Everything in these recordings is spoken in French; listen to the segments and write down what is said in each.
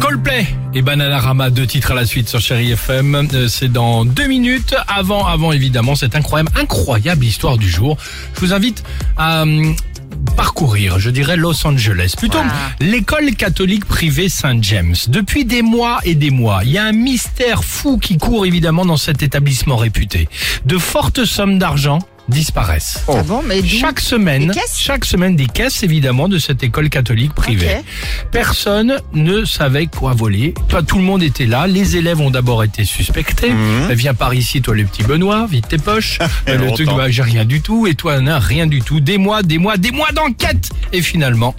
Coldplay et Bananarama, deux titres à la suite sur Chéri FM. Euh, C'est dans deux minutes. Avant, avant évidemment, cette incroyable, incroyable histoire du jour. Je vous invite à hum, parcourir, je dirais Los Angeles, plutôt l'école catholique privée Saint James. Depuis des mois et des mois, il y a un mystère fou qui court évidemment dans cet établissement réputé. De fortes sommes d'argent disparaissent. Ah bon, mais d'où Chaque semaine, Des caisses chaque semaine des caisses évidemment de cette école catholique privée. Personne ne savait quoi voler. Pas tout le monde était là. Les élèves ont d'abord été suspectés. Mhm. Euh, Viens par ici, toi le petit Benoît, vide tes poches. Euh, le truc, bah, j'ai rien du tout. Et toi, n'a rien du tout. Des mois, des mois, des mois d'enquête. Et finalement,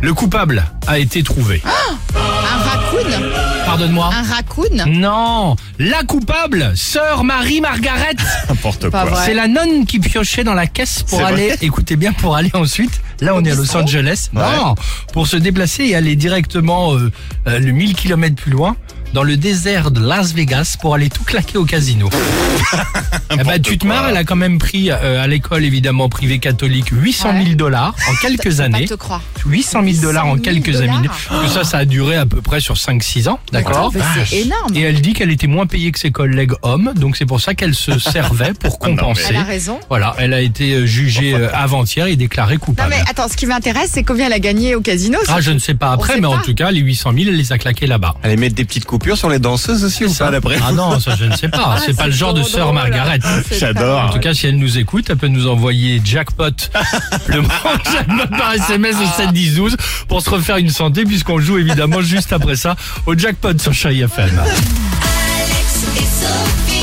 le coupable a été trouvé. Un raccoon Pardonne-moi. Un raccoon Non, la coupable, sœur Marie-Margaret. N'importe Pas quoi. vrai. C'est la nonne qui piochait dans la caisse pour C'est aller, vrai écoutez bien, pour aller ensuite, là on est à Los Angeles, Ouais. non, pour se déplacer et aller directement euh, euh, le 1000 km plus loin, dans le désert de Las Vegas, pour aller tout claquer au casino. eh ben, tu te marres, elle a quand même pris euh, à l'école évidemment privée catholique 800 000 Ouais. dollars en quelques années. Pas te croire. 800 000 dollars en 800 000 quelques années. ça, ça a duré à peu près sur 5-6 ans, d'accord C'est énorme. et elle dit qu'elle était moins payée que ses collègues hommes, donc c'est pour ça qu'elle se servait pour Ah non, compenser. Elle a raison. Voilà, elle a été euh, jugée euh, avant-hier et déclarée Non coupable. mais attends, ce qui m'intéresse, c'est combien elle a gagné au casino. Ah, je ne sais pas après, mais en tout cas, les 800 000, elle les a claqués là-bas. Allez mettre des petites coupures sur les danseuses aussi ou Ça. pas d'après Ah non, ça je ne sais pas. c'est pas le genre de sœur. Margaret. C'est J'adore. En tout cas, si elle nous écoute, elle peut nous envoyer jackpot, le mot jackpot par SMS au 7 10 12 pour se refaire une santé puisqu'on joue évidemment juste après ça au jackpot sur Chérie FM. Alex et Sophie.